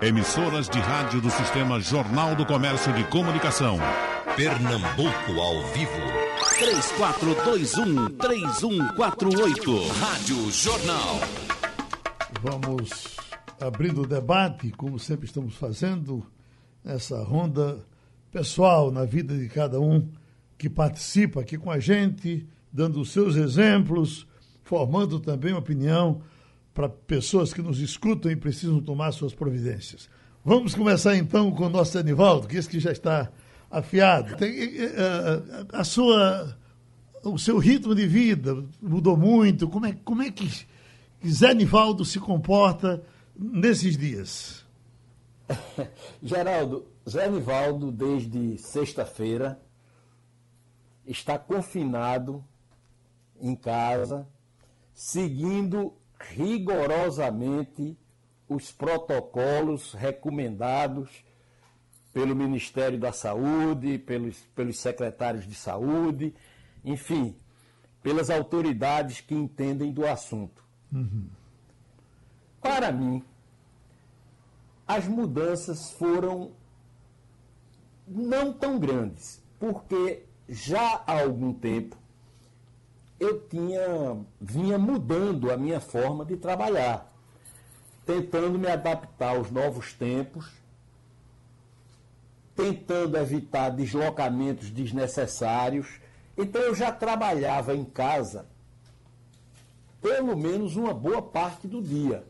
Emissoras de rádio do Sistema Jornal do Comércio de Comunicação. Pernambuco ao vivo. 3421-3148. Rádio Jornal. Vamos abrindo o debate, como sempre estamos fazendo, essa ronda pessoal na vida de cada um que participa aqui com a gente, dando os seus exemplos, formando também opinião para pessoas que nos escutam e precisam tomar suas providências. Vamos começar então com o nosso Anivaldo, que esse que já está afiado. Tem, eh, a sua, o seu ritmo de vida mudou muito. Como é, como é que Zé Anivaldo se comporta nesses dias? Geraldo, Zé Anivaldo, desde sexta-feira, está confinado em casa, seguindo rigorosamente os protocolos recomendados pelo Ministério da Saúde, pelos, pelos secretários de saúde, enfim, pelas autoridades que entendem do assunto. Uhum. Para mim, as mudanças foram não tão grandes, porque já há algum tempo eu tinha vinha mudando a minha forma de trabalhar, tentando me adaptar aos novos tempos, tentando evitar deslocamentos desnecessários. Então eu já trabalhava em casa pelo menos uma boa parte do dia.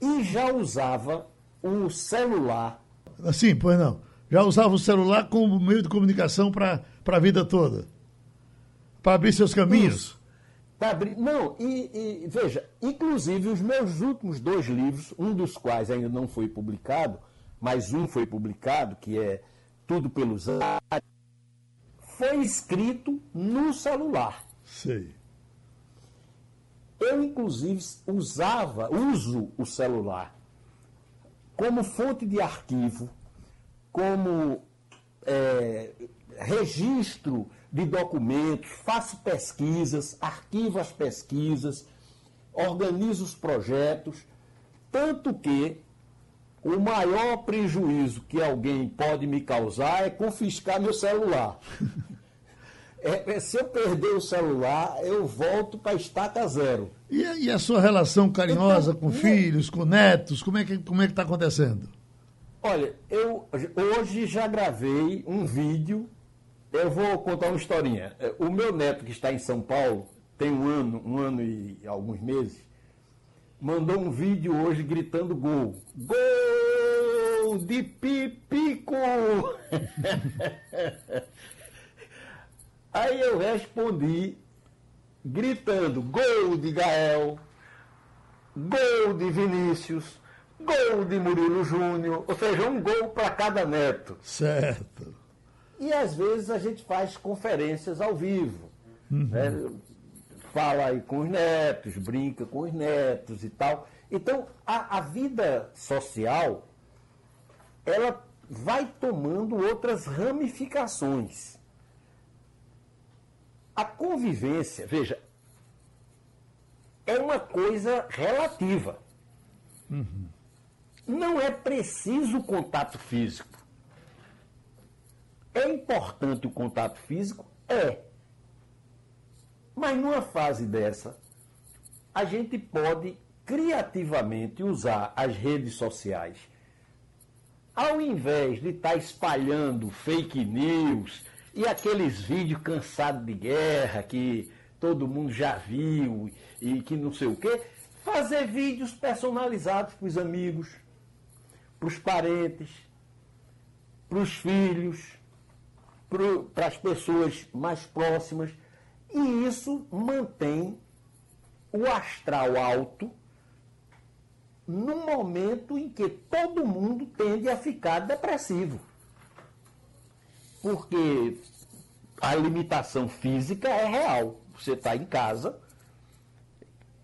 E já usava o celular. Assim, pois não. Já usava o celular como meio de comunicação para a vida toda. Para abrir seus caminhos? Para abrir. Não, e, e, veja, inclusive os meus últimos dois livros, um dos quais ainda não foi publicado, mas um foi publicado, que é Tudo pelos Ares, foi escrito no celular. Sei. Eu, inclusive, usava, uso o celular como fonte de arquivo, como é, registro de documentos, faço pesquisas, arquivo as pesquisas, organizo os projetos, tanto que o maior prejuízo que alguém pode me causar é confiscar meu celular. É, é, se eu perder o celular, eu volto para estaca zero. E, e, a sua relação carinhosa então, com filhos, com netos, como é que como é que está acontecendo? Olha, eu hoje já gravei um vídeo eu vou contar uma historinha. É, o meu neto, que está em São Paulo, tem um ano, um ano e alguns meses, mandou um vídeo hoje gritando gol. Gol de Pipico! Aí eu respondi gritando gol de Gael, gol de Vinícius, gol de Murilo Júnior, ou seja, um gol para cada neto. Certo. E às vezes a gente faz conferências ao vivo. Uhum. Né? Fala aí com os netos, brinca com os netos e tal. Então, a, a vida social, ela vai tomando outras ramificações. A convivência, veja, é uma coisa relativa. Uhum. Não é preciso contato físico. É importante o contato físico? É. Mas numa fase dessa, a gente pode criativamente usar as redes sociais. Ao invés de estar tá espalhando fake news e aqueles vídeos cansados de guerra que todo mundo já viu e que não sei o quê, fazer vídeos personalizados para os amigos, para os parentes, para os filhos para as pessoas mais próximas. E isso mantém o astral alto no momento em que todo mundo tende a ficar depressivo. Porque a limitação física é real. Você está em casa,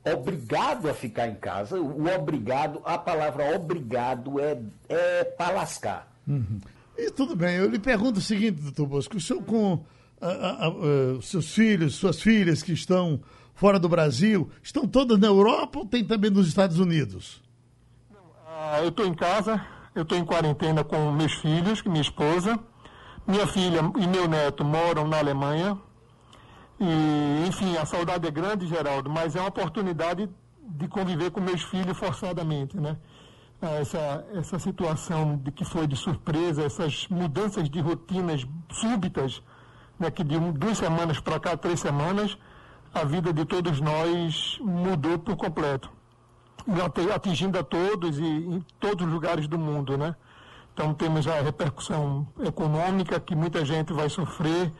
obrigado a ficar em casa. O obrigado, a palavra obrigado é, é para lascar. Uhum. E tudo bem, eu lhe pergunto o seguinte, doutor Bosco, o senhor com a, a, a, seus filhos, suas filhas que estão fora do Brasil, estão todas na Europa ou tem também nos Estados Unidos? Ah, eu estou em casa, eu estou em quarentena com meus filhos, minha esposa. Minha filha e meu neto moram na Alemanha. E, enfim, a saudade é grande, Geraldo, mas é uma oportunidade de conviver com meus filhos forçadamente, né? Ah, essa, essa situação de que foi de surpresa, essas mudanças de rotinas súbitas, né, que de um, duas semanas para cá, três semanas, a vida de todos nós mudou por completo, atingindo a todos e em todos os lugares do mundo, né? Então temos a repercussão econômica que muita gente vai sofrer,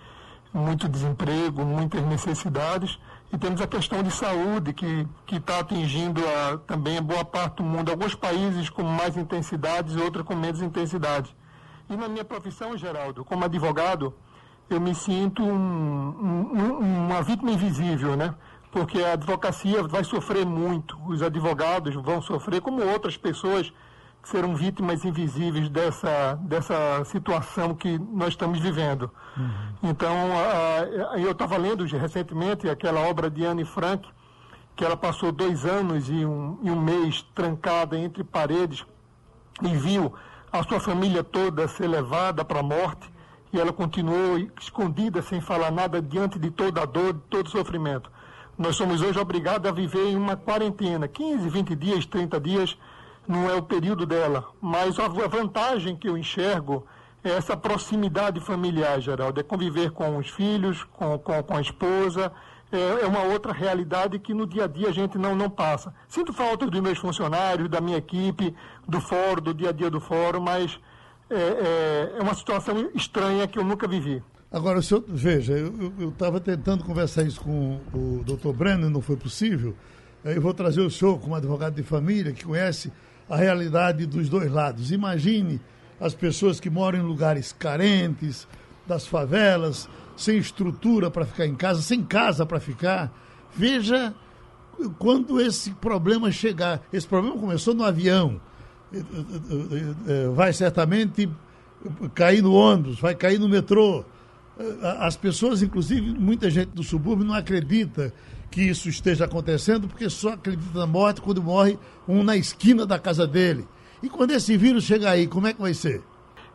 muito desemprego, muitas necessidades, e temos a questão de saúde que está atingindo a, também a boa parte do mundo, alguns países com mais intensidades e outros com menos intensidade. E na minha profissão, Geraldo, como advogado, eu me sinto um, um, uma vítima invisível, né? Porque a advocacia vai sofrer muito, os advogados vão sofrer, como outras pessoas serão vítimas invisíveis dessa, dessa situação que nós estamos vivendo. Uhum. Então, eu estava lendo recentemente aquela obra de Anne Frank, que ela passou dois anos e um, e um mês trancada entre paredes e viu a sua família toda ser levada para a morte e ela continuou escondida, sem falar nada, diante de toda a dor, de todo o sofrimento. Nós somos hoje obrigados a viver em uma quarentena, 15, 20 dias, 30 dias, não é o período dela, mas a vantagem que eu enxergo é essa proximidade familiar, Geraldo, é conviver com os filhos, com, com, com a esposa, é, é, uma outra realidade que no dia a dia a gente não, não passa. Sinto falta dos meus funcionários, da minha equipe, do fórum, do dia a dia do fórum, mas é, é, é uma situação estranha que eu nunca vivi. Agora, o senhor, veja, eu estava tentando conversar isso com o doutor Breno, não foi possível. Eu vou trazer o senhor como advogado de família, que conhece a realidade dos dois lados. Imagine as pessoas que moram em lugares carentes, das favelas, sem estrutura para ficar em casa, sem casa para ficar. Veja quando esse problema chegar. Esse problema começou no avião vai certamente cair no ônibus, vai cair no metrô. As pessoas, inclusive, muita gente do subúrbio não acredita que isso esteja acontecendo, porque só acredita na morte quando morre um na esquina da casa dele. E quando esse vírus chegar aí, como é que vai ser?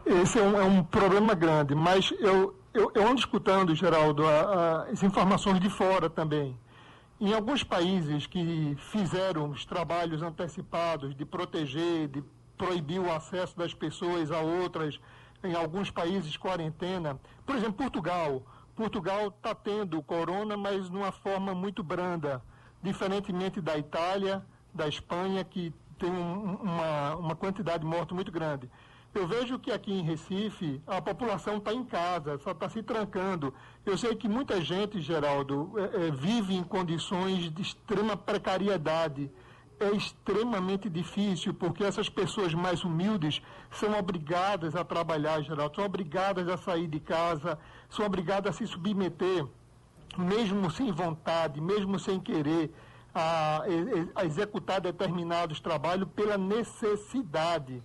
Esse é um, é um problema grande, mas eu, eu, eu ando escutando, Geraldo, a, a, as informações de fora também. Em alguns países que fizeram os trabalhos antecipados de proteger, de proibir o acesso das pessoas a outras, em alguns países quarentena, por exemplo, Portugal. Portugal está tendo o corona, mas de uma forma muito branda, diferentemente da Itália, da Espanha, que tem um, uma, uma quantidade de mortos muito grande. Eu vejo que aqui em Recife a população está em casa, só está se trancando. Eu sei que muita gente, Geraldo, é, é, vive em condições de extrema precariedade. É extremamente difícil, porque essas pessoas mais humildes são obrigadas a trabalhar, Geraldo, são obrigadas a sair de casa, são obrigadas a se submeter, mesmo sem vontade, mesmo sem querer, a, a executar determinados trabalhos pela necessidade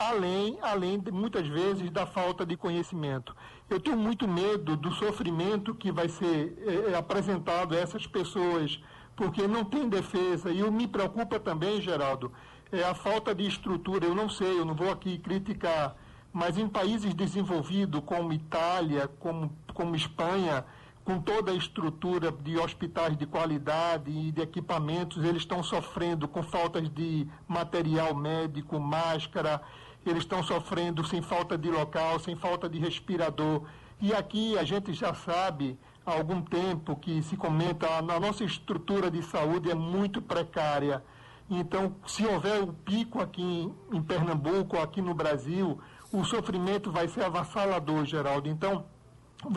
além, além de, muitas vezes da falta de conhecimento. Eu tenho muito medo do sofrimento que vai ser é apresentado a essas pessoas, porque não tem defesa. E o me preocupa também, Geraldo, é a falta de estrutura. Eu não sei, eu não vou aqui criticar, mas em países desenvolvidos como Itália, como, como Espanha, com toda a estrutura de hospitais de qualidade e de equipamentos, eles estão sofrendo com faltas de material médico, máscara, eles estão sofrendo sem falta de local, sem falta de respirador. E aqui a gente já sabe há algum tempo que se comenta a nossa estrutura de saúde é muito precária. Então, se houver um pico aqui em, Pernambuco, aqui no Brasil, o sofrimento vai ser avassalador, Geraldo. Então,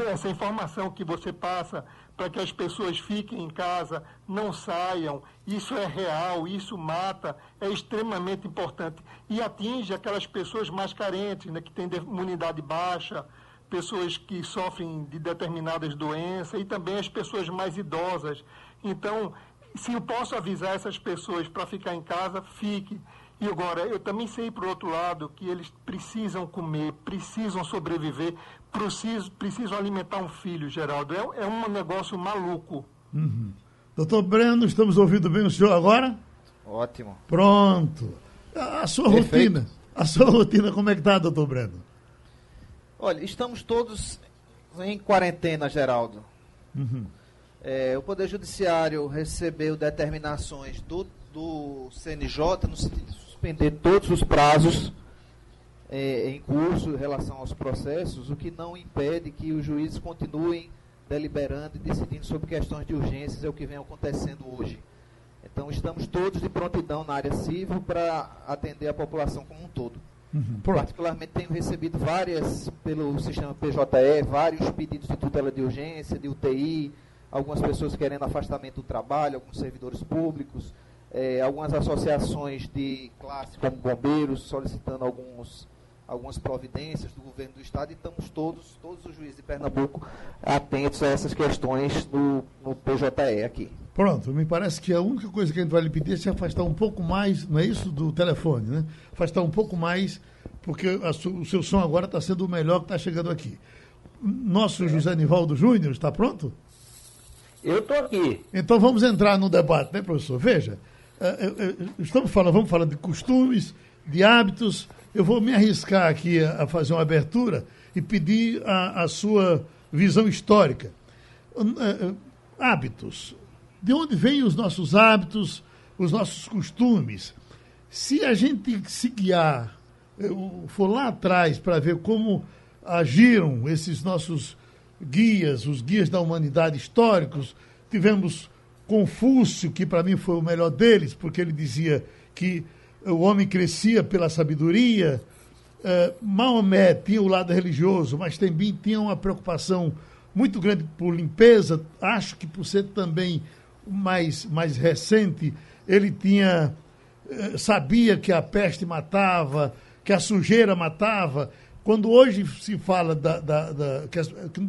essa informação que você passa para que as pessoas fiquem em casa, não saiam. Isso é real, isso mata, é extremamente importante. E atinge aquelas pessoas mais carentes, né, que têm imunidade baixa, pessoas que sofrem de determinadas doenças e também as pessoas mais idosas. Então, se eu posso avisar essas pessoas para ficar em casa, fique. E agora, eu também sei, por outro lado, que eles precisam comer, precisam sobreviver, precisam, precisam alimentar um filho, Geraldo. É, é um negócio maluco. Uhum. Doutor Breno, estamos ouvindo bem o senhor agora? Ótimo. Pronto. A, a sua Perfeito. rotina, a sua rotina como é que está, doutor Breno? Olha, estamos todos em quarentena, Geraldo. Uhum. É, o Poder Judiciário recebeu determinações do, do CNJ no sentido de suspender todos os prazos é, em curso em relação aos processos, o que não impede que os juízes continuem deliberando e decidindo sobre questões de urgências, é o que vem acontecendo hoje. Então, estamos todos de prontidão na área civil para atender a população como um todo. Uhum. Particularmente, tenho recebido várias, pelo sistema PJE, vários pedidos de tutela de urgência, de UTI, algumas pessoas querendo afastamento do trabalho, alguns servidores públicos, eh, algumas associações de classe, como bombeiros, solicitando alguns algumas providências do governo do estado e estamos todos, todos os juízes de Pernambuco atentos a essas questões no, no PJE aqui. Pronto, me parece que a única coisa que a gente vai lhe pedir é se afastar um pouco mais, não é isso, do telefone, né? Afastar um pouco mais, porque a, o seu som agora está sendo o melhor que está chegando aqui. Nosso é. José Nivaldo Júnior está pronto? Eu estou aqui. Então vamos entrar no debate, né, professor? Veja, é, é, estamos falando, vamos falar de costumes, de hábitos, eu vou me arriscar aqui a, fazer uma abertura e pedir a, a sua visão histórica. Uh, hábitos. De onde vêm os nossos hábitos, os nossos costumes? Se a gente se guiar, for lá atrás para ver como agiram esses nossos guias, os guias da humanidade históricos, tivemos Confúcio, que para mim foi o melhor deles, porque ele dizia que o homem crescia pela sabedoria. Uh, Maomé tinha o lado religioso, mas também tinha uma preocupação muito grande por limpeza. Acho que por ser também mais, mais recente, ele tinha uh, sabia que a peste matava, que a sujeira matava. Quando hoje se fala da, da, da que,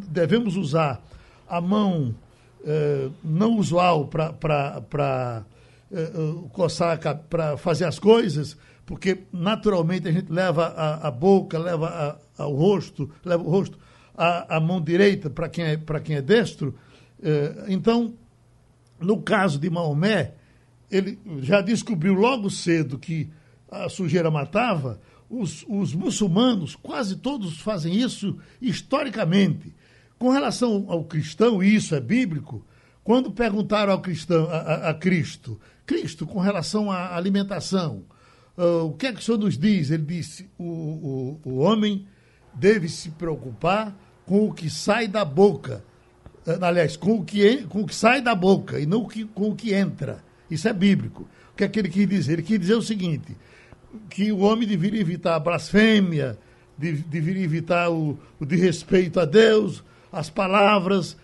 devemos usar a mão uh, não usual para uh, coçar para fazer as coisas, porque naturalmente a gente leva a, a boca, leva a, rosto, leva o rosto à, mão direita para quem, é, quem é destro. Uh, então, no caso de Maomé, ele já descobriu logo cedo que a sujeira matava. Os, os muçulmanos, quase todos fazem isso historicamente. Com relação ao cristão, e isso é bíblico, quando perguntaram ao cristão, a, a, a Cristo, Cristo, com relação à alimentação, uh, o que é que o Senhor nos diz? Ele disse: o, o, o homem deve se preocupar com o que sai da boca. Uh, aliás, com o, que, com o que sai da boca e não com o que entra. Isso é bíblico. O que é que ele quis dizer? Ele quis dizer o seguinte: que o homem deveria evitar a blasfêmia, deveria evitar o, o desrespeito a Deus, as palavras,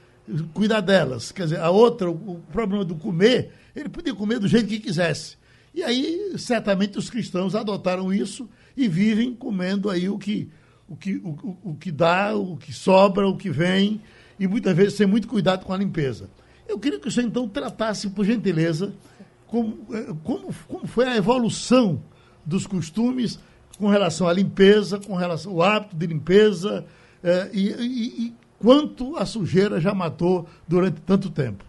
cuidar delas. Quer dizer, a outra, o problema do comer ele podia comer do jeito que quisesse. E aí, certamente, os cristãos adotaram isso e vivem comendo aí o que, o que, o, o que dá, o que sobra, o que vem, e muitas vezes sem muito cuidado com a limpeza. Eu queria que o senhor, então, tratasse, por gentileza, como, eh, como, como foi a evolução dos costumes com relação à limpeza, com relação ao hábito de limpeza, eh, e, e quanto a sujeira já matou durante tanto tempo.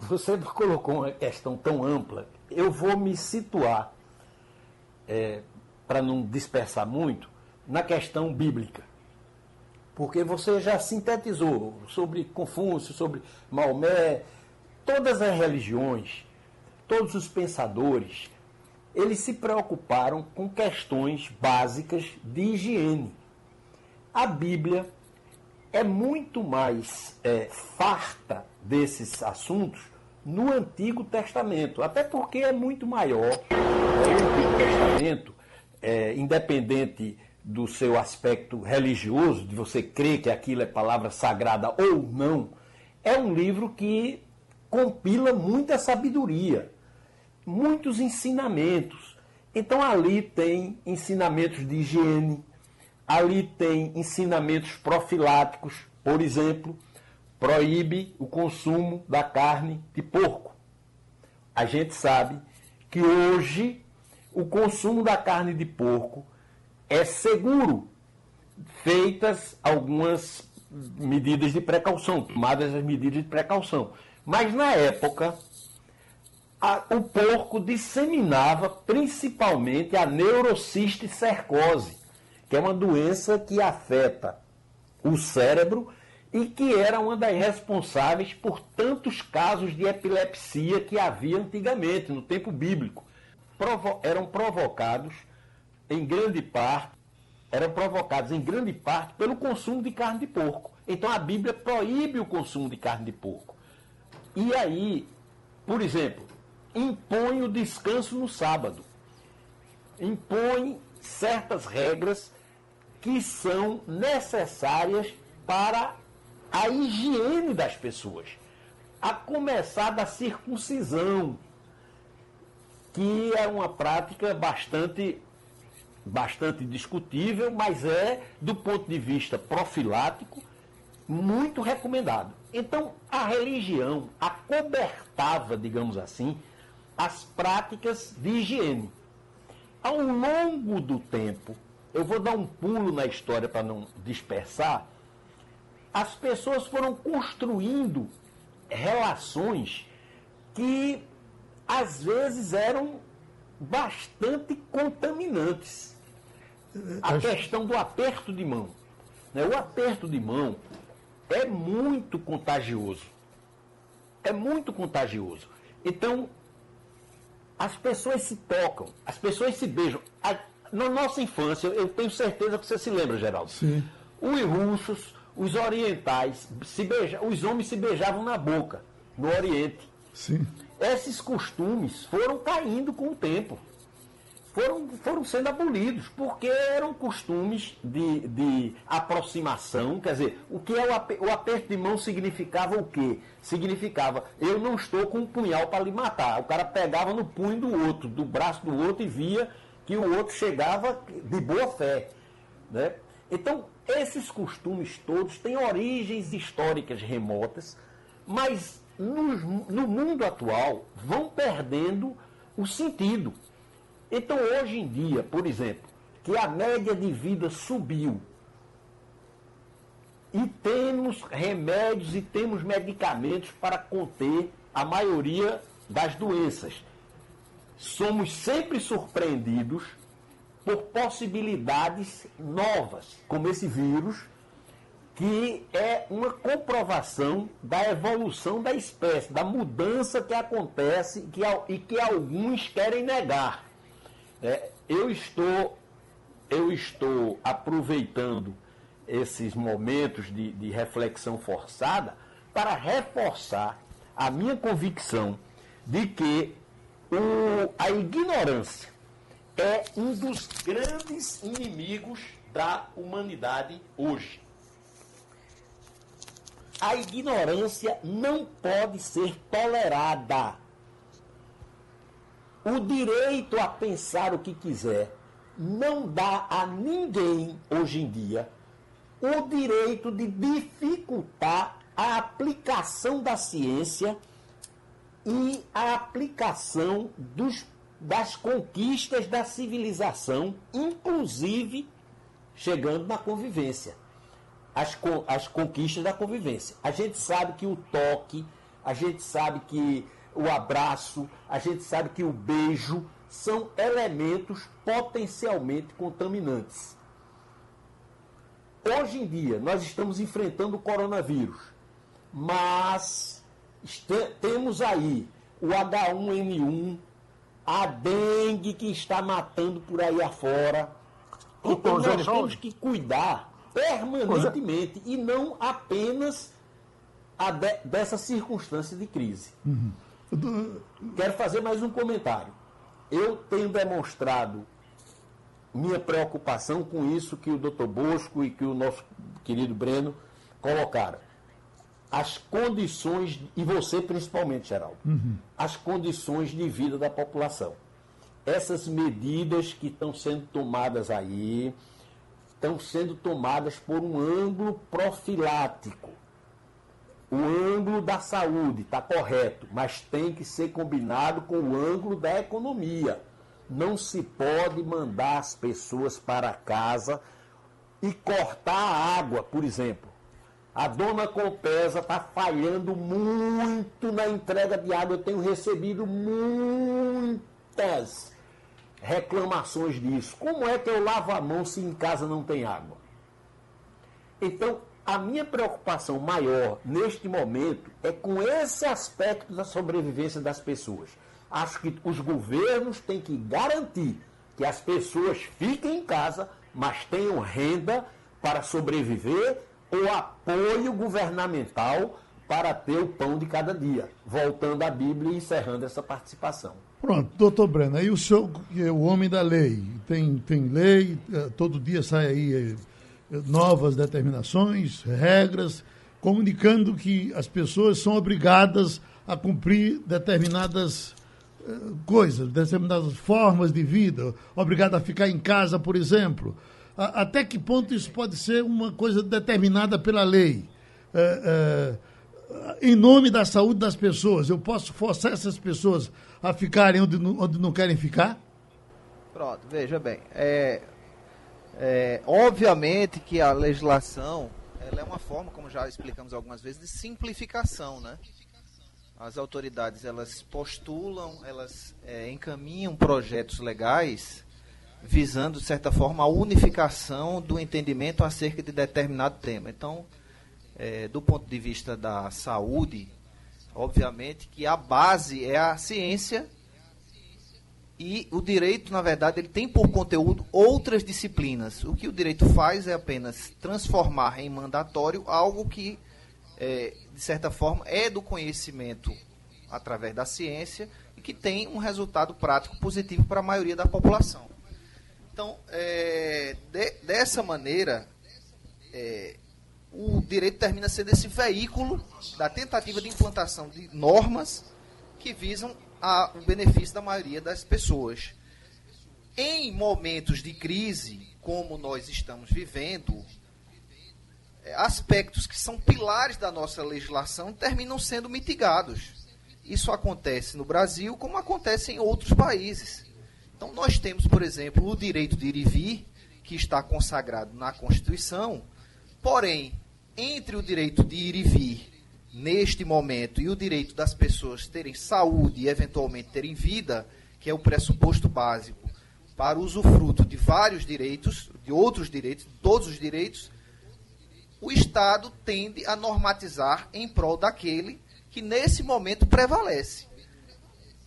Você colocou uma questão tão ampla. Eu vou me situar, é, para não dispersar muito, na questão bíblica. Porque você já sintetizou sobre Confúcio, sobre Maomé, todas as religiões, todos os pensadores, eles se preocuparam com questões básicas de higiene. A Bíblia é muito mais é, farta desses assuntos no Antigo Testamento, até porque é muito maior. O Antigo Testamento, é, independente do seu aspecto religioso, de você crer que aquilo é palavra sagrada ou não, é um livro que compila muita sabedoria, muitos ensinamentos. Então ali tem ensinamentos de higiene, ali tem ensinamentos profiláticos, por exemplo, proíbe o consumo da carne de porco. A gente sabe que hoje o consumo da carne de porco é seguro, feitas algumas medidas de precaução, tomadas as medidas de precaução. Mas na época, a, o porco disseminava principalmente a neurocisticercose, que é uma doença que afeta o cérebro e que era uma das responsáveis por tantos casos de epilepsia que havia antigamente, no tempo bíblico. Provo eram provocados em grande parte, eram provocados em grande parte pelo consumo de carne de porco. Então a Bíblia proíbe o consumo de carne de porco. E aí, por exemplo, impõe o descanso no sábado. Impõe certas regras que são necessárias para a higiene das pessoas. A começar da circuncisão, que é uma prática bastante, bastante discutível, mas é, do ponto de vista profilático, muito recomendado. Então, a religião acobertava, digamos assim, as práticas de higiene. Ao longo do tempo, eu vou dar um pulo na história para não dispersar, as pessoas foram construindo relações que às vezes eram bastante contaminantes. A questão do aperto de mão. Né? O aperto de mão é muito contagioso. É muito contagioso. Então, as pessoas se tocam, as pessoas se beijam. A, na nossa infância, eu tenho certeza que você se lembra, Geraldo. Sim. Os russos, os orientais, se beija, os homens se beijavam na boca, no Oriente. Sim. Esses costumes foram caindo com o tempo. Foram, foram sendo abolidos, porque eram costumes de, de aproximação. Quer dizer, o que é o, aper, o aperto de mão significava o quê? Significava, eu não estou com um punhal para lhe matar. O cara pegava no punho do outro, do braço do outro, e via que o outro chegava de boa fé. Né? Então, esses costumes todos têm origens históricas remotas, mas no, no mundo atual vão perdendo o sentido. Então, hoje em dia, por exemplo, que a média de vida subiu e temos remédios e temos medicamentos para conter a maioria das doenças. Somos sempre surpreendidos por possibilidades novas, como esse vírus, que é uma comprovação da evolução da espécie, da mudança que acontece e que alguns querem negar. É, eu estou eu estou aproveitando esses momentos de, de reflexão forçada para reforçar a minha convicção de que o, a ignorância é um dos grandes inimigos da humanidade hoje. A ignorância não pode ser tolerada. O direito a pensar o que quiser não dá a ninguém, hoje em dia, o direito de dificultar a aplicação da ciência e a aplicação dos das conquistas da civilização, inclusive chegando na convivência. As, as conquistas da convivência. A gente sabe que o toque, a gente sabe que o abraço, a gente sabe que o beijo são elementos potencialmente contaminantes. Hoje em dia, nós estamos enfrentando o coronavírus, mas temos aí o H1N1, a dengue que está matando por aí afora. Então nós temos que cuidar permanentemente e não apenas de, dessa circunstância de crise. Uhum. Quero fazer mais um comentário. Eu tenho demonstrado minha preocupação com isso que o doutor Bosco e que o nosso querido Breno colocaram as condições, e você principalmente, Geraldo, uhum. as condições de vida da população. Essas medidas que estão sendo tomadas aí estão sendo tomadas por um ângulo profilático. O ângulo da saúde está correto, mas tem que ser combinado com o ângulo da economia. Não se pode mandar as pessoas para casa e cortar a água, por exemplo A dona Compesa está falhando muito na entrega de água. Eu tenho recebido muitas reclamações disso. Como é que eu lavo a mão se em casa não tem água? Então, a minha preocupação maior neste momento é com esse aspecto da sobrevivência das pessoas. Acho que os governos têm que garantir que as pessoas fiquem em casa, mas tenham renda para sobreviver ou apoio governamental para ter o pão de cada dia. Voltando à Bíblia e encerrando essa participação. Pronto, doutor Breno, aí o senhor, é o homem da lei, tem, tem lei, eh, todo dia sai aí eh, novas determinações, regras, comunicando que as pessoas são obrigadas a cumprir determinadas eh, coisas, determinadas formas de vida, obrigado a ficar em casa, por exemplo. até que ponto isso pode ser uma coisa determinada pela lei? É, é, em nome da saúde das pessoas, eu posso forçar essas pessoas a ficarem onde, onde não querem ficar? Pronto, veja bem. É, é, obviamente que a legislação ela é uma forma, como já explicamos algumas vezes, de simplificação, né? As autoridades elas postulam, elas é, encaminham projetos legais visando de certa forma a unificação do entendimento acerca de determinado tema. Então, é, do ponto de vista da saúde, obviamente que a base é a ciência e o direito, na verdade, ele tem por conteúdo outras disciplinas. O que o direito faz é apenas transformar em mandatório algo que, é, de certa forma, é do conhecimento através da ciência e que tem um resultado prático positivo para a maioria da população. Então, é, de, dessa maneira, é, o direito termina sendo esse veículo da tentativa de implantação de normas que visam a, o benefício da maioria das pessoas. Em momentos de crise, como nós estamos vivendo, é, aspectos que são pilares da nossa legislação terminam sendo mitigados. Isso acontece no Brasil, como acontece em outros países. Então, nós temos, por exemplo, o direito de ir e vir, que está consagrado na Constituição, porém, entre o direito de ir e vir neste momento e o direito das pessoas terem saúde e eventualmente terem vida, que é o pressuposto básico para o usufruto de vários direitos, de outros direitos, todos os direitos, o Estado tende a normatizar em prol daquele que nesse momento prevalece.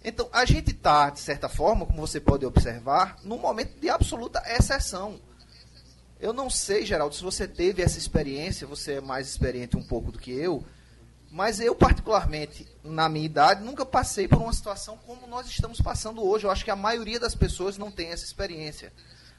Então, a gente está, de certa forma, como você pode observar, num momento de absoluta exceção. Eu não sei, Geraldo, se você teve essa experiência, você é mais experiente um pouco do que eu, mas eu, particularmente, na minha idade, nunca passei por uma situação como nós estamos passando hoje. Eu acho que a maioria das pessoas não tem essa experiência.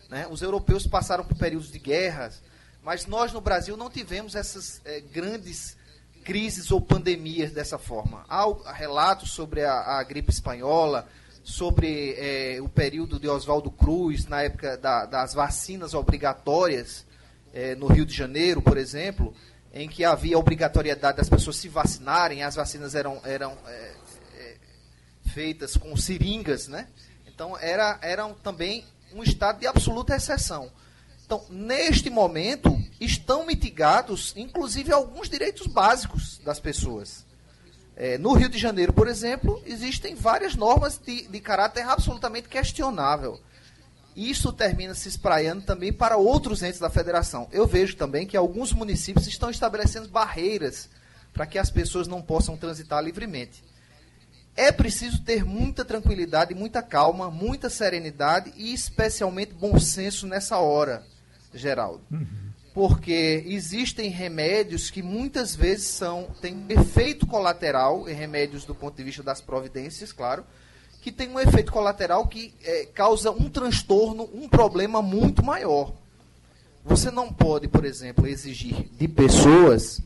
Né? Os europeus passaram por períodos de guerras, mas nós no Brasil não tivemos essas é, grandes crises ou pandemias dessa forma. Há relatos sobre a, a gripe espanhola, sobre é, o período de Oswaldo Cruz, na época da, das vacinas obrigatórias é, no Rio de Janeiro, por exemplo em que havia obrigatoriedade das pessoas se vacinarem, as vacinas eram, eram é, é, feitas com seringas, né? Então era, eram também um estado de absoluta exceção. Então, neste momento, estão mitigados, inclusive, alguns direitos básicos das pessoas. É, no Rio de Janeiro, por exemplo, existem várias normas de, de caráter absolutamente questionável isso termina se espraiando também para outros entes da federação. Eu vejo também que alguns municípios estão estabelecendo barreiras para que as pessoas não possam transitar livremente. É preciso ter muita tranquilidade, muita calma, muita serenidade e especialmente bom senso nessa hora, Geraldo. Uhum. Porque existem remédios que muitas vezes são têm efeito colateral, em remédios do ponto de vista das providências, claro, que tem um efeito colateral que é, causa um transtorno, um problema muito maior. Você não pode, por exemplo, exigir de pessoas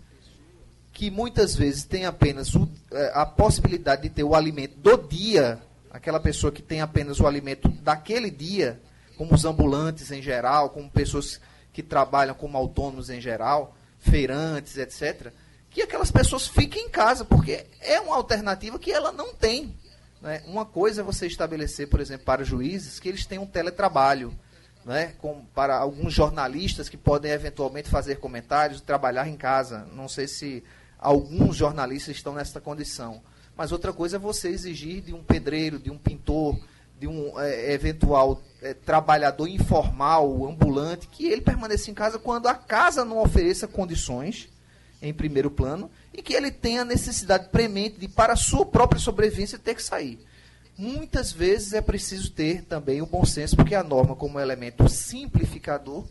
que muitas vezes têm apenas o, é, a possibilidade de ter o alimento do dia, aquela pessoa que tem apenas o alimento daquele dia, como os ambulantes em geral, como pessoas que trabalham como autônomos em geral, feirantes, etc., que aquelas pessoas fiquem em casa, porque é uma alternativa que ela não tem. Né? Uma coisa é você estabelecer, por exemplo, para juízes que eles tenham um teletrabalho. né, com, para alguns jornalistas que podem eventualmente fazer comentários, trabalhar em casa. Não sei se alguns jornalistas estão nessa condição. Mas outra coisa é você exigir de um pedreiro, de um pintor, de um é, eventual é, trabalhador informal, ambulante, que ele permaneça em casa quando a casa não ofereça condições, em primeiro plano, e que ele tenha necessidade premente de, para a sua própria sobrevivência, ter que sair. Muitas vezes é preciso ter também o bom senso, porque a norma, como elemento simplificador,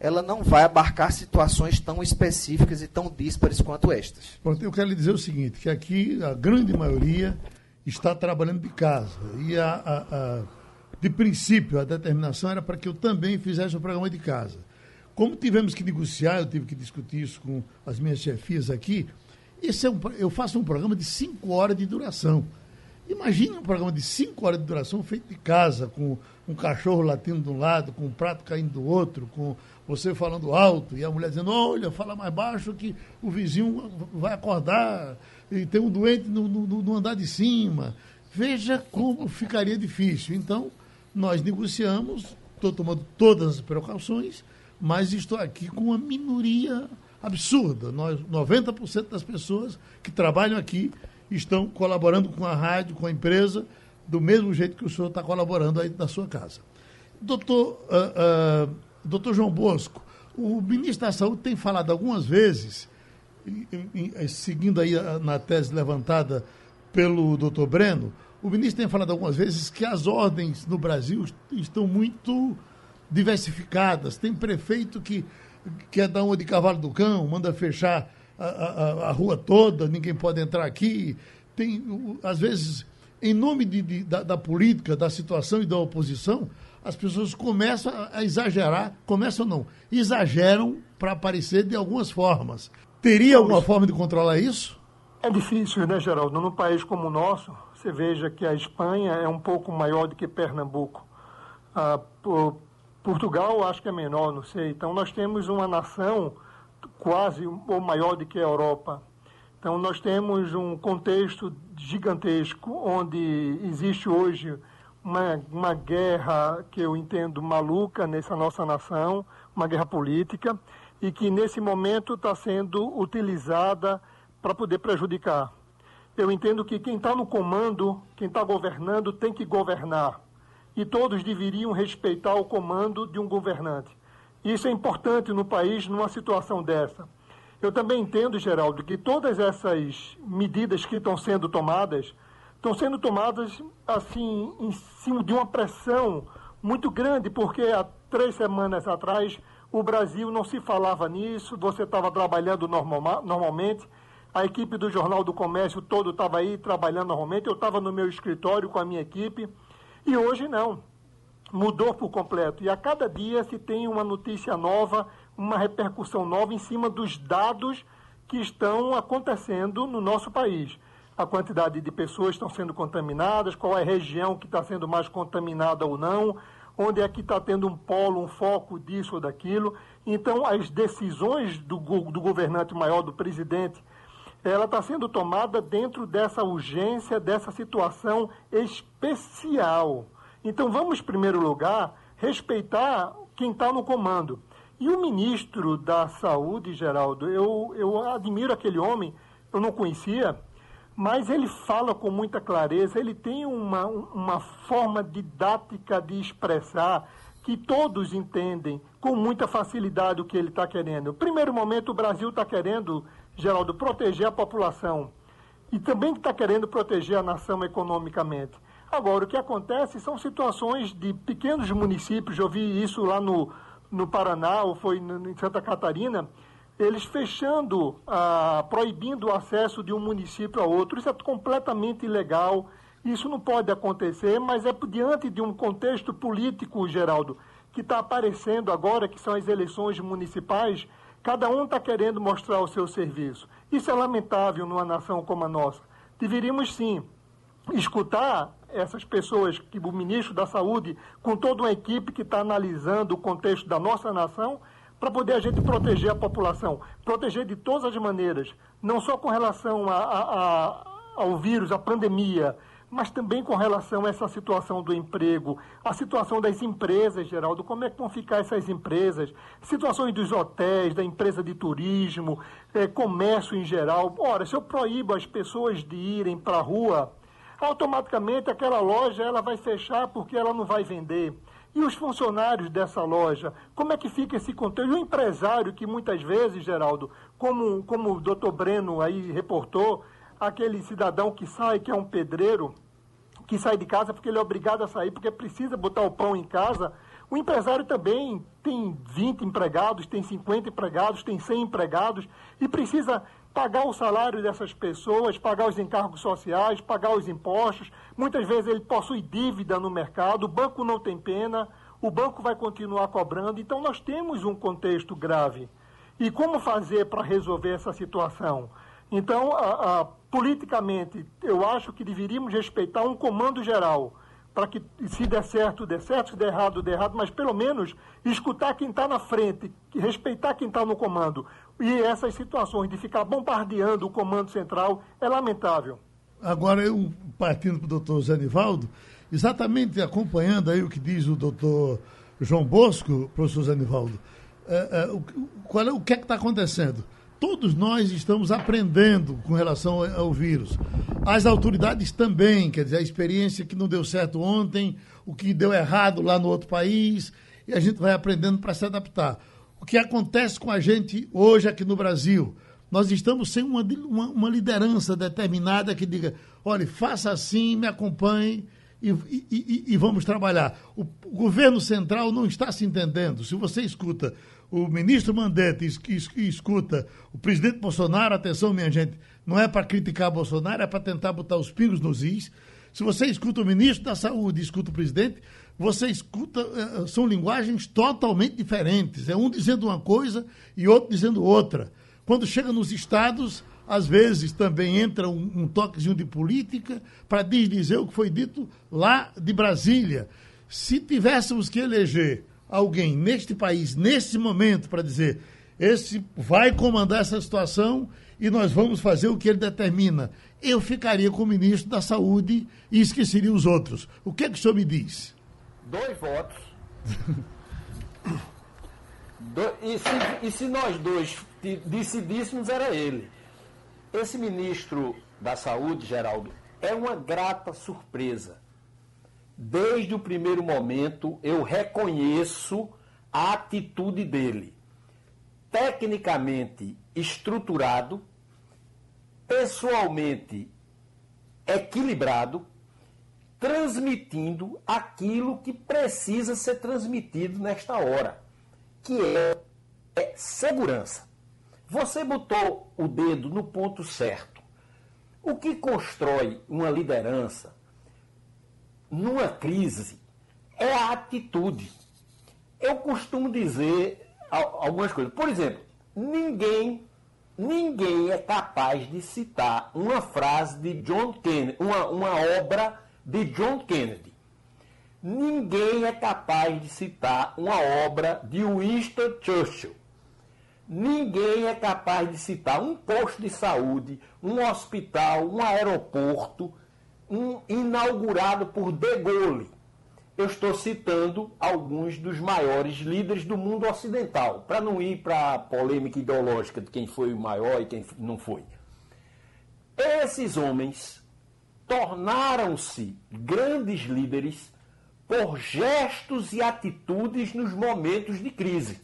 ela não vai abarcar situações tão específicas e tão díspares quanto estas. Eu quero lhe dizer o seguinte, que aqui a grande maioria está trabalhando de casa. E a, a, a, de princípio, a determinação era para que eu também fizesse o programa de casa. Como tivemos que negociar, eu tive que discutir isso com as minhas chefias aqui, esse é um, eu faço um programa de cinco horas de duração. Imagine um programa de cinco horas de duração feito de casa, com um cachorro latindo de um lado, com um prato caindo do outro, com você falando alto e a mulher dizendo, olha, fala mais baixo que o vizinho vai acordar e tem um doente no, no, no andar de cima. Veja como ficaria difícil. Então, nós negociamos, estou tomando todas as precauções, mas estou aqui com uma minoria absurda. Nós, 90% das pessoas que trabalham aqui estão colaborando com a rádio, com a empresa, do mesmo jeito que o senhor está colaborando aí na sua casa. Doutor, uh, uh, doutor João Bosco, o ministro da Saúde tem falado algumas vezes seguindo aí na tese levantada pelo doutor Breno, o ministro tem falado algumas vezes que as ordens no Brasil estão muito diversificadas. Tem prefeito que quer dar uma de cavalo do cão, manda fechar a, a, a rua toda, ninguém pode entrar aqui. Tem, às vezes, em nome de, de, da, da, política, da situação e da oposição, as pessoas começam a exagerar, começam não, exageram para aparecer de algumas formas. Teria alguma forma de controlar isso? É difícil, né, Geraldo? Num país como o nosso, você veja que a Espanha é um pouco maior do que Pernambuco. Ah, Portugal, acho que é menor, não sei. Então, nós temos uma nação quase ou maior do que a Europa. Então, nós temos um contexto gigantesco onde existe hoje uma, uma guerra que eu entendo maluca nessa nossa nação, uma guerra política e que nesse momento está sendo utilizada para poder prejudicar. Eu entendo que quem está no comando, quem está governando, tem que governar. E todos deveriam respeitar o comando de um governante. Isso é importante no país numa situação dessa. Eu também entendo, Geraldo, que todas essas medidas que estão sendo tomadas estão sendo tomadas assim em cima de uma pressão muito grande, porque há três semanas atrás o Brasil não se falava nisso, você estava trabalhando normal, normalmente, a equipe do Jornal do Comércio todo estava aí trabalhando normalmente, eu estava no meu escritório com a minha equipe, e hoje não. Mudou por completo. E a cada dia se tem uma notícia nova, uma repercussão nova em cima dos dados que estão acontecendo no nosso país. A quantidade de pessoas estão sendo contaminadas, qual é a região que está sendo mais contaminada ou não, onde é que está tendo um polo, um foco disso ou daquilo. Então, as decisões do, do governante maior, do presidente, ela está sendo tomada dentro dessa urgência, dessa situação especial. Então, vamos, em primeiro lugar, respeitar quem está no comando. E o ministro da Saúde, Geraldo, eu, eu admiro aquele homem, eu não conhecia, mas ele fala com muita clareza, ele tem uma, uma forma didática de expressar que todos entendem com muita facilidade o que ele está querendo. Primeiro momento, o Brasil está querendo, Geraldo, proteger a população e também está querendo proteger a nação economicamente. Agora, o que acontece são situações de pequenos municípios, eu vi isso lá no, no Paraná, ou foi em Santa Catarina, eles fechando, ah, proibindo o acesso de um município a outro. Isso é completamente ilegal. Isso não pode acontecer, mas é diante de um contexto político, Geraldo, que está aparecendo agora, que são as eleições municipais, cada um está querendo mostrar o seu serviço. Isso é lamentável numa nação como a nossa. Deveríamos sim escutar essas pessoas, que o ministro da Saúde, com toda uma equipe que está analisando o contexto da nossa nação, para poder a gente proteger a população, proteger de todas as maneiras, não só com relação a, a, a, ao vírus, à pandemia, mas também com relação a essa situação do emprego, a situação das empresas, Geraldo, como é que vão ficar essas empresas, situações dos hotéis, da empresa de turismo, é, comércio em geral. Ora, se eu proíbo as pessoas de irem para a rua, automaticamente aquela loja ela vai fechar porque ela não vai vender. E os funcionários dessa loja, como é que fica esse contexto? o empresário que muitas vezes, Geraldo, como, como o doutor Breno aí reportou, aquele cidadão que sai, que é um pedreiro, que sai de casa porque ele é obrigado a sair, porque precisa botar o pão em casa. O empresário também tem 20 empregados, tem 50 empregados, tem 100 empregados e precisa pagar o salário dessas pessoas, pagar os encargos sociais, pagar os impostos. Muitas vezes ele possui dívida no mercado, o banco não tem pena, o banco vai continuar cobrando. Então nós temos um contexto grave. E como fazer para resolver essa situação? Então, a, a, politicamente, eu acho que deveríamos respeitar um comando geral, para que se der certo, der certo, se der errado, der errado, mas pelo menos escutar quem está na frente, respeitar quem está no comando. E essas situações de ficar bombardeando o comando central é lamentável. Agora, eu partindo para o doutor Zé Nivaldo, exatamente acompanhando aí o que diz o doutor João Bosco, professor Zé Nivaldo, é, é, o, qual é, o que é que está acontecendo? Todos nós estamos aprendendo com relação ao vírus. As autoridades também, quer dizer, a experiência que não deu certo ontem, o que deu errado lá no outro país, e a gente vai aprendendo para se adaptar. O que acontece com a gente hoje aqui no Brasil? Nós estamos sem uma, uma, uma liderança determinada que diga: olha, faça assim, me acompanhe e, e, e, vamos trabalhar. O, o governo central não está se entendendo. Se você escuta o ministro Mandetta escuta o presidente Bolsonaro, atenção, minha gente, não é para criticar Bolsonaro, é para tentar botar os pingos nos is. Se você escuta o ministro da Saúde escuta o presidente, você escuta, eh, são linguagens totalmente diferentes. É um dizendo uma coisa e outro dizendo outra. Quando chega nos estados, às vezes também entra um, um toquezinho de política para dizer o que foi dito lá de Brasília. Se tivéssemos que eleger alguém neste país, nesse momento, para dizer: esse vai comandar essa situação e nós vamos fazer o que ele determina. Eu ficaria com o ministro da Saúde e esqueceria os outros. O que é que o senhor me diz? Dois votos. Do, e, se, e se nós dois decidíssemos, era ele. Esse ministro da Saúde, Geraldo, é uma grata surpresa desde o primeiro momento, eu reconheço a atitude dele. Tecnicamente estruturado, pessoalmente equilibrado, transmitindo aquilo que precisa ser transmitido nesta hora, que é, é segurança. Você botou o dedo no ponto certo. O que constrói uma liderança numa crise é a atitude. Eu costumo dizer algumas coisas. Por exemplo, ninguém ninguém é capaz de citar uma frase de John Kennedy, uma, uma obra de John Kennedy. Ninguém é capaz de citar uma obra de Winston Churchill. Ninguém é capaz de citar um posto de saúde, um hospital, um aeroporto, um inaugurado por De Gaulle. Eu estou citando alguns dos maiores líderes do mundo ocidental, para não ir para a polêmica ideológica de quem foi o maior e quem não foi. Esses homens tornaram-se grandes líderes por gestos e atitudes nos momentos de crise.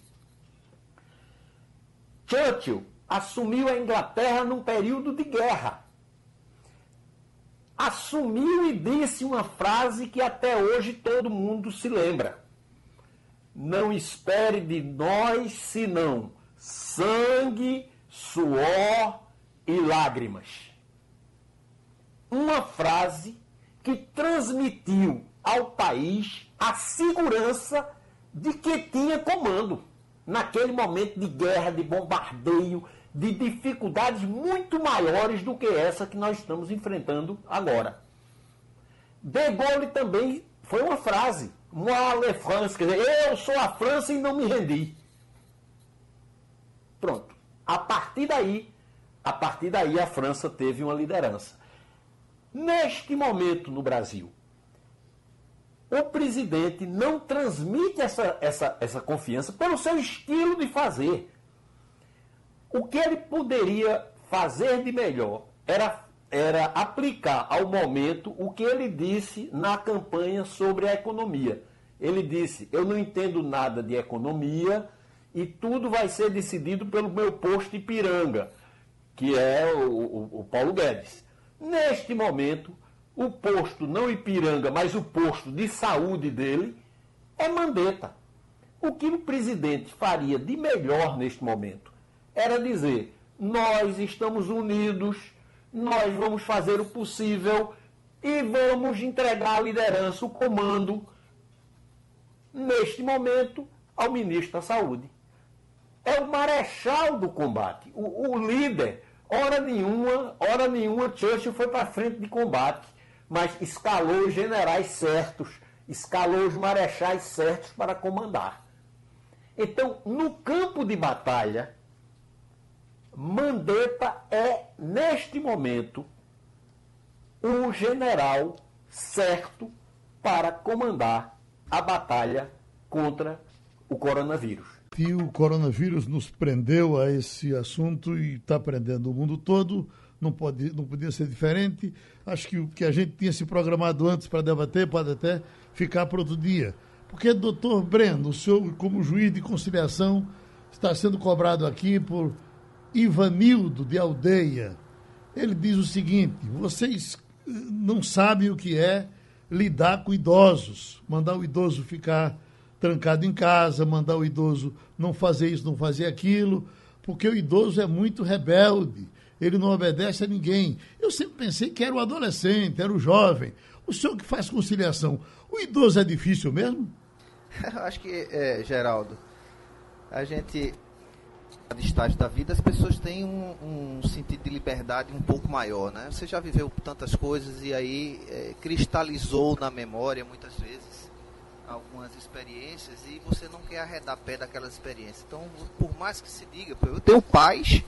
Churchill assumiu a Inglaterra num período de guerra assumiu e disse uma frase que até hoje todo mundo se lembra. Não espere de nós senão sangue, suor e lágrimas. Uma frase que transmitiu ao país a segurança de que tinha comando naquele momento de guerra, de bombardeio, de dificuldades muito maiores do que essa que nós estamos enfrentando agora. De Gaulle também foi uma frase, moi le France, quer dizer, eu sou a França e não me rendi. Pronto. A partir daí, a partir daí a França teve uma liderança. Neste momento no Brasil, o presidente não transmite essa, essa, essa confiança pelo seu estilo de fazer. O que ele poderia fazer de melhor era, era aplicar ao momento o que ele disse na campanha sobre a economia. Ele disse: Eu não entendo nada de economia e tudo vai ser decidido pelo meu posto Ipiranga, que é o, o, o Paulo Guedes. Neste momento, o posto não Ipiranga, mas o posto de saúde dele é Mandetta. O que o presidente faria de melhor neste momento era dizer: nós estamos unidos, nós vamos fazer o possível e vamos entregar a liderança, o comando, neste momento, ao ministro da Saúde. É o marechal do combate, o, o líder. Hora nenhuma, hora nenhuma, Churchill foi para frente de combate mas escalou os generais certos, escalou os marechais certos para comandar. Então, no campo de batalha, Mandetta é, neste momento, o general certo para comandar a batalha contra o coronavírus. E o coronavírus nos prendeu a esse assunto e está prendendo o mundo todo não, pode, não podia ser diferente. Acho que o que a gente tinha se programado antes para debater pode até ficar para outro dia. Porque, doutor Breno, o senhor, como juiz de conciliação, está sendo cobrado aqui por Ivanildo de Aldeia. Ele diz o seguinte: vocês eh, não sabem o que é lidar com idosos, mandar o idoso ficar trancado em casa, mandar o idoso não fazer isso, não fazer aquilo, porque o idoso é muito rebelde ele não obedece a ninguém. Eu sempre pensei que era o adolescente, era o jovem. O senhor que faz conciliação, o idoso é difícil mesmo? Eu acho que, é, Geraldo, a gente, no estágio da vida, as pessoas têm um, um, sentido de liberdade um pouco maior, né? Você já viveu tantas coisas e aí é, cristalizou na memória, muitas vezes, algumas experiências e você não quer arredar pé daquelas experiências. Então, por mais que se diga, eu tenho pais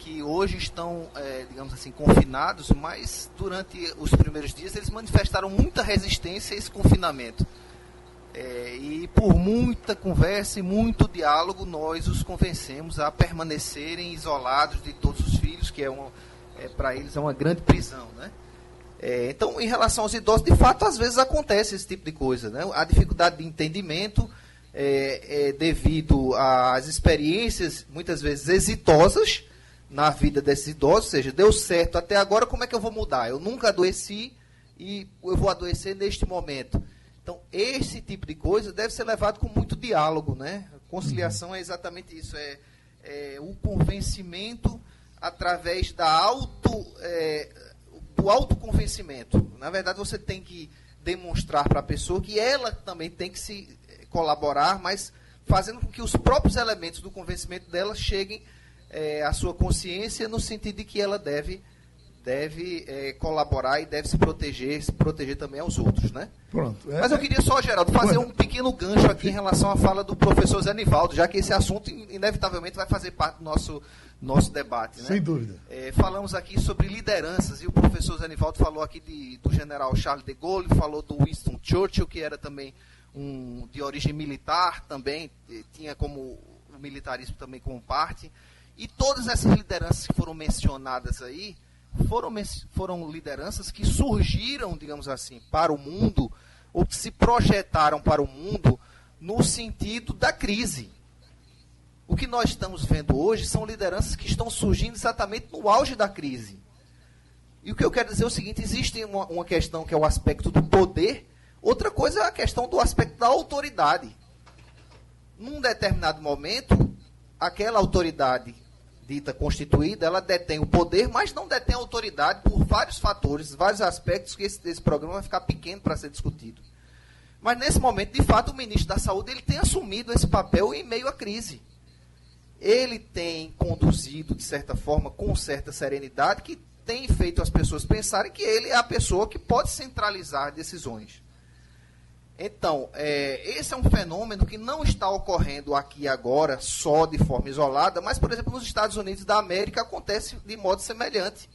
que hoje estão, é, digamos assim, confinados, mas durante os primeiros dias eles manifestaram muita resistência a esse confinamento. É, e por muita conversa e muito diálogo, nós os convencemos a permanecerem isolados de todos os filhos, que é, é para eles é uma grande prisão, né? É, então, em relação aos idosos, de fato, às vezes acontece esse tipo de coisa, né? A dificuldade de entendimento é, é devido às experiências, muitas vezes exitosas, na vida desses idosos, ou seja, deu certo até agora, como é que eu vou mudar? Eu nunca adoeci e eu vou adoecer neste momento. Então, esse tipo de coisa deve ser levado com muito diálogo, né? Conciliação é exatamente isso, é, é o convencimento através da auto, é, do autoconvencimento. Na verdade, você tem que demonstrar para a pessoa que ela também tem que se é, colaborar, mas fazendo com que os próprios elementos do convencimento dela cheguem é, a sua consciência no sentido de que ela deve deve é, colaborar e deve se proteger, se proteger também aos outros, né? Pronto. É, Mas eu queria só, Geraldo, fazer um pequeno gancho aqui em relação à fala do professor Zé Nivaldo, já que esse assunto inevitavelmente vai fazer parte do nosso, nosso debate, né? Sem dúvida. É, falamos aqui sobre lideranças e o professor Zé Nivaldo falou aqui de, do general Charles de Gaulle, falou do Winston Churchill, que era também um de origem militar também, tinha como o militarismo também como parte. E todas essas lideranças que foram mencionadas aí foram, foram lideranças que surgiram, digamos assim, para o mundo, ou que se projetaram para o mundo no sentido da crise. O que nós estamos vendo hoje são lideranças que estão surgindo exatamente no auge da crise. E o que eu quero dizer é o seguinte: existe uma, uma questão que é o aspecto do poder, outra coisa é a questão do aspecto da autoridade. Num determinado momento, aquela autoridade dita constituída, ela detém o poder, mas não detém a autoridade por vários fatores, vários aspectos que esse, esse programa vai ficar pequeno para ser discutido. Mas nesse momento, de fato, o ministro da Saúde ele tem assumido esse papel em meio à crise. Ele tem conduzido, de certa forma, com certa serenidade, que tem feito as pessoas pensarem que ele é a pessoa que pode centralizar decisões. Então, é, esse é um fenômeno que não está ocorrendo aqui agora só de forma isolada, mas, por exemplo, nos Estados Unidos da América acontece de modo semelhante.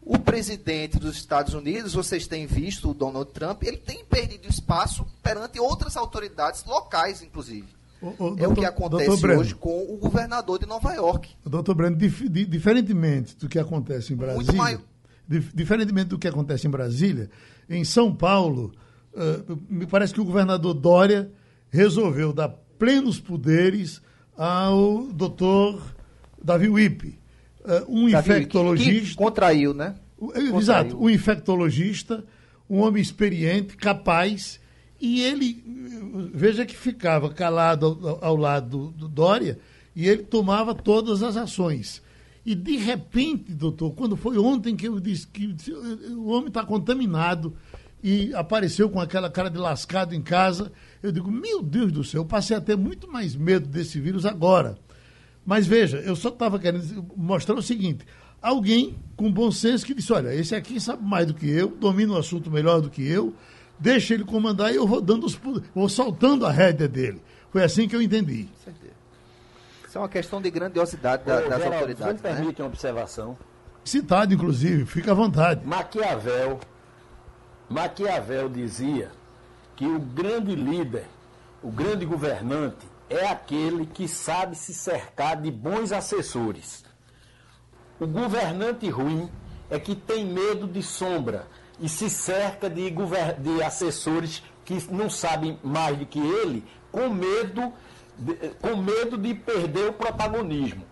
O presidente dos Estados Unidos, vocês têm visto, o Donald Trump, ele tem perdido espaço perante outras autoridades locais, inclusive. O, o, é doutor, o que acontece hoje com o governador de Nova York. Doutor Breno, dif, di, diferentemente do que acontece em Brasília, dif, diferentemente do que acontece em Brasília, em São Paulo, uh, me parece que o governador Dória resolveu dar plenos poderes ao doutor Davi Wippe, uh, um Davi, infectologista. Que, contraiu, né? Contraiu. Exato, um infectologista, um homem experiente, capaz, e ele, veja que ficava calado ao, ao lado do, do Dória, e ele tomava todas as ações. E de repente, doutor, quando foi ontem que eu disse que o homem está contaminado e apareceu com aquela cara de lascado em casa, eu digo, meu Deus do céu, eu passei a ter muito mais medo desse vírus agora. Mas veja, eu só estava querendo mostrar o seguinte: alguém com bom senso que disse: olha, esse aqui sabe mais do que eu, domina o assunto melhor do que eu, deixa ele comandar e eu vou dando os, vou soltando a rédea dele. Foi assim que eu entendi. Isso é uma questão de grandiosidade da, Ô, das Geraldo, autoridades. Me né? permite uma observação. Citado, inclusive, fica à vontade. Maquiavel, Maquiavel dizia que o grande líder, o grande governante, é aquele que sabe se cercar de bons assessores. O governante ruim é que tem medo de sombra e se cerca de, de assessores que não sabem mais do que ele, com medo de, com medo de perder o protagonismo.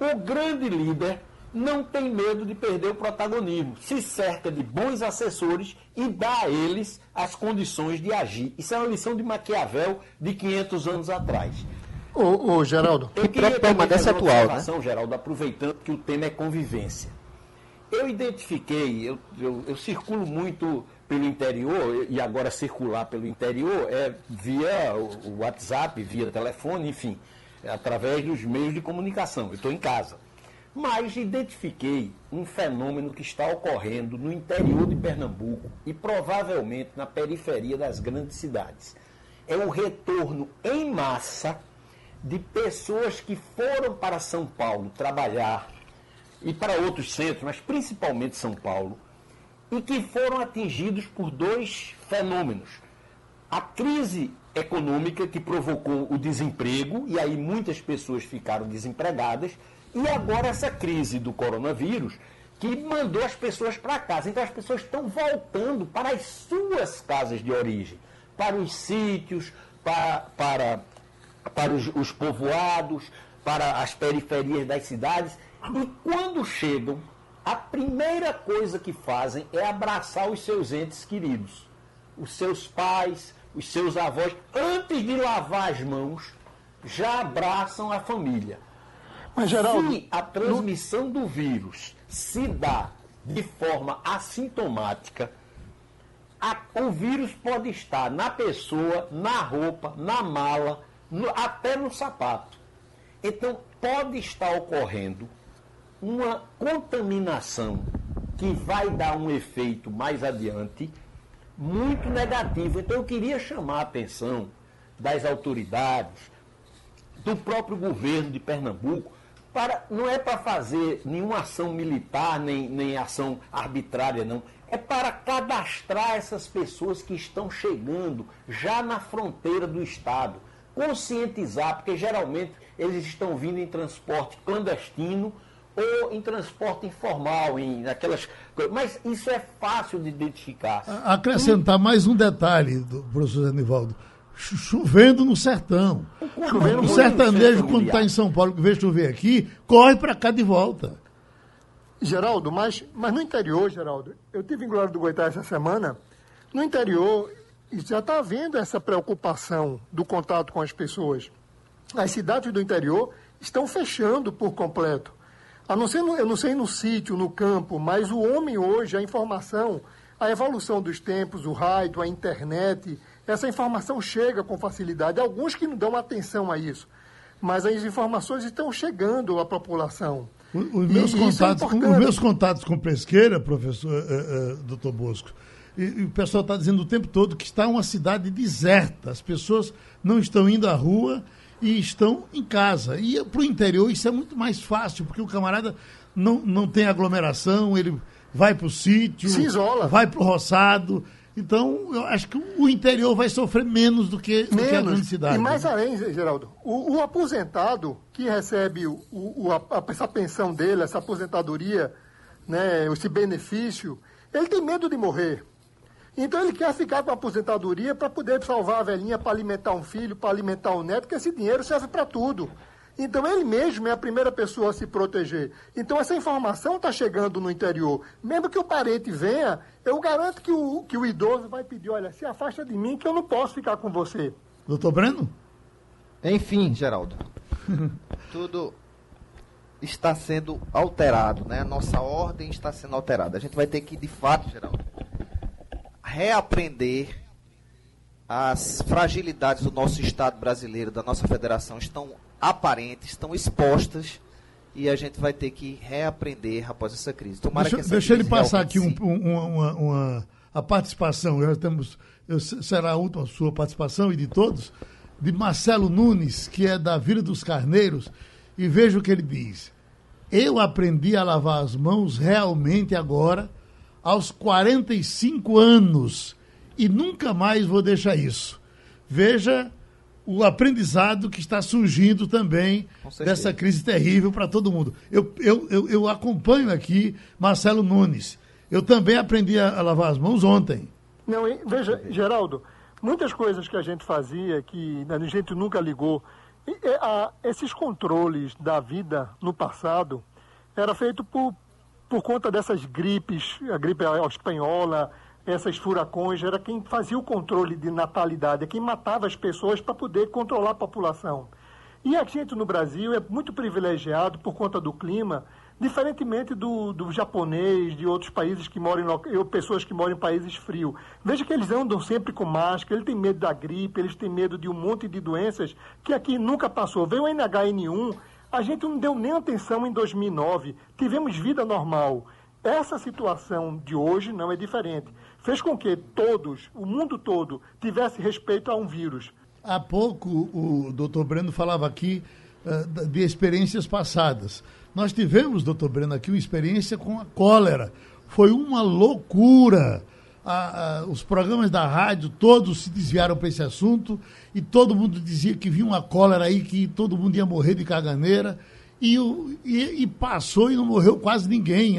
O grande líder não tem medo de perder o protagonismo, se cerca de bons assessores e dá a eles as condições de agir. Isso é uma lição de Maquiavel de 500 anos atrás. Ô, ô Geraldo, eu fazer uma atual, né? Geraldo, aproveitando que o tema é convivência. Eu identifiquei, eu, eu, eu circulo muito pelo interior, e agora circular pelo interior é via o WhatsApp, via telefone, enfim, através dos meios de comunicação. Eu estou em casa. Mas identifiquei um fenômeno que está ocorrendo no interior de Pernambuco e provavelmente na periferia das grandes cidades. É o retorno em massa de pessoas que foram para São Paulo trabalhar e para outros centros, mas principalmente São Paulo, e que foram atingidos por dois fenômenos. A crise econômica que provocou o desemprego, e aí muitas pessoas ficaram desempregadas, e agora essa crise do coronavírus que mandou as pessoas para casa. Então as pessoas estão voltando para as suas casas de origem, para os sítios, para, para, para os, os povoados, para as periferias das cidades. E quando chegam, a primeira coisa que fazem é abraçar os seus entes queridos, os seus pais, os seus avós. Antes de lavar as mãos, já abraçam a família. Mas, Geraldo, se a transmissão do vírus se dá de forma assintomática, a, o vírus pode estar na pessoa, na roupa, na mala, no, até no sapato. Então, pode estar ocorrendo uma contaminação que vai dar um efeito mais adiante muito negativo. Então, eu queria chamar a atenção das autoridades, do próprio governo de Pernambuco, para, não é para fazer nenhuma ação militar, nem, nem ação arbitrária, não. É para cadastrar essas pessoas que estão chegando já na fronteira do Estado. Conscientizar, porque geralmente eles estão vindo em transporte clandestino ou em transporte informal, em aquelas Mas isso é fácil de identificar. Acrescentar mais um detalhe, professor Anivaldo chovendo no sertão. Chovendo o sertanejo, quando está em São Paulo, que vê chover aqui, corre para cá de volta. Geraldo, mas, mas no interior, Geraldo, eu tive em Glória do Goitá essa semana, no interior já está havendo essa preocupação do contato com as pessoas. As cidades do interior estão fechando por completo. A não ser no, eu não sei no sítio, no campo, mas o homem hoje, a informação, a evolução dos tempos, o rádio, a internet, essa informação chega com facilidade. Alguns que não dão atenção a isso, mas as informações estão chegando à população. Os meus, é contatos, é os meus contatos com pesqueira, professor, uh, uh, doutor Bosco, e, e o pessoal está dizendo o tempo todo que está uma cidade deserta. As pessoas não estão indo à rua e estão em casa. E para o interior isso é muito mais fácil, porque o camarada não, não tem aglomeração, ele vai para o sítio, Se isola. vai para o roçado. Então, eu acho que o interior vai sofrer menos do que, do que a grande cidade. E mais né? além, Geraldo, o, o aposentado que recebe o, o, a, essa pensão dele, essa aposentadoria, né, esse benefício, ele tem medo de morrer. Então ele quer ficar com a aposentadoria para poder salvar a velhinha, para alimentar um filho, para alimentar um neto, porque esse dinheiro serve para tudo. Então ele mesmo é a primeira pessoa a se proteger. Então essa informação está chegando no interior. Mesmo que o parente venha, eu garanto que o, que o idoso vai pedir, olha, se afasta de mim que eu não posso ficar com você. Doutor Breno? Enfim, Geraldo, tudo está sendo alterado, né? A nossa ordem está sendo alterada. A gente vai ter que, de fato, Geraldo, reaprender as fragilidades do nosso Estado brasileiro, da nossa federação, estão aparentes, estão expostas e a gente vai ter que reaprender após essa crise. Tomara deixa que essa deixa ele passar aqui um, um- uma, uma- uma- a participação, já temos, eu- será a última sua participação e de todos, de Marcelo Nunes, que é da Vila dos Carneiros, e veja o que ele diz. Eu aprendi a lavar as mãos realmente agora, aos 45 anos, e nunca mais vou deixar isso. Veja o aprendizado que está surgindo também dessa crise terrível para todo mundo. Eu, eu, eu, eu acompanho aqui Marcelo Nunes. Eu também aprendi a, a lavar as mãos ontem. Não, e veja, Geraldo, muitas coisas que a gente fazia que a gente nunca ligou, e, e, a- esses controles da vida no passado era feito por, por conta dessas gripes, a gripe espanhola, essas furacões, era quem fazia o controle de natalidade, é quem matava as pessoas para poder controlar a população. E a gente no Brasil é muito privilegiado por conta do clima, diferentemente do, do japonês, de outros países que moram em pessoas que moram em países frios. Veja que eles andam sempre com máscara, eles têm medo da gripe, eles têm medo de um monte de doenças que aqui nunca passou. Veio o NH1, a gente não deu nem atenção em 2009, tivemos vida normal. Essa situação de hoje não é diferente. Fez com que todos, o mundo todo, tivesse respeito a um vírus. Há pouco o doutor Breno falava aqui da- de experiências passadas. Nós tivemos, doutor Breno, aqui uma experiência com a cólera. Foi uma loucura. Os programas da rádio todos se desviaram para esse assunto e todo mundo dizia que vinha uma cólera aí, que todo mundo ia morrer de caganeira. E, e- e passou e não morreu quase ninguém,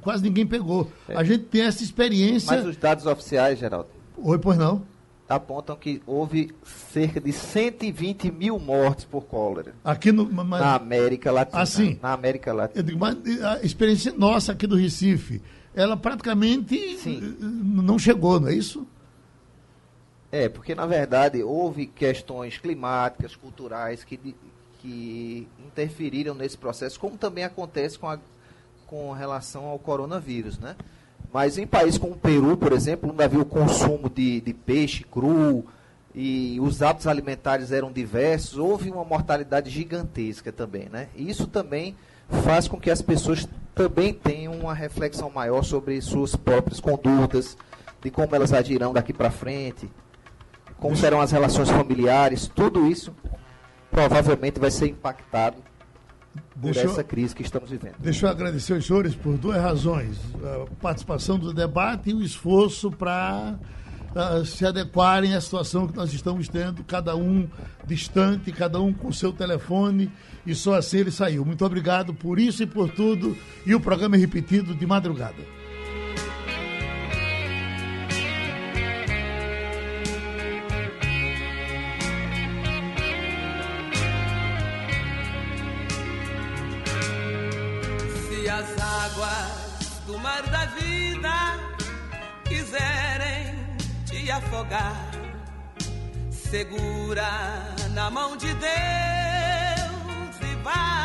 quase ninguém pegou. A gente tem essa experiência. Mas os dados oficiais, Geraldo, Oi, pois não? apontam que houve cerca de 120 mil mortes por cólera Aqui no. mas- na América Latina. Ah, sim. Na América Latina. Eu digo, mas a experiência nossa aqui do Recife, ela praticamente Sim. eh, não chegou, não é isso? É, porque na verdade houve questões climáticas, culturais que, que interferiram nesse processo, como também acontece com, a, com relação ao coronavírus, né? Mas em países como o Peru, por exemplo, onde havia o consumo de, de peixe cru e os hábitos alimentares eram diversos, houve uma mortalidade gigantesca também, né? E isso também faz com que as pessoas também tenham uma reflexão maior sobre suas próprias condutas, de como elas agirão daqui para frente, como serão as relações familiares, tudo isso provavelmente vai ser impactado por Deixa essa crise que estamos vivendo. Deixa eu agradecer aos senhores por duas razões. A participação do debate e o esforço para ah, se adequarem à situação que nós estamos tendo, cada um distante, cada um com seu telefone, e só assim ele saiu. Muito obrigado por isso e por tudo. E o programa é repetido de madrugada. afogar. Segura na mão de Deus e vai.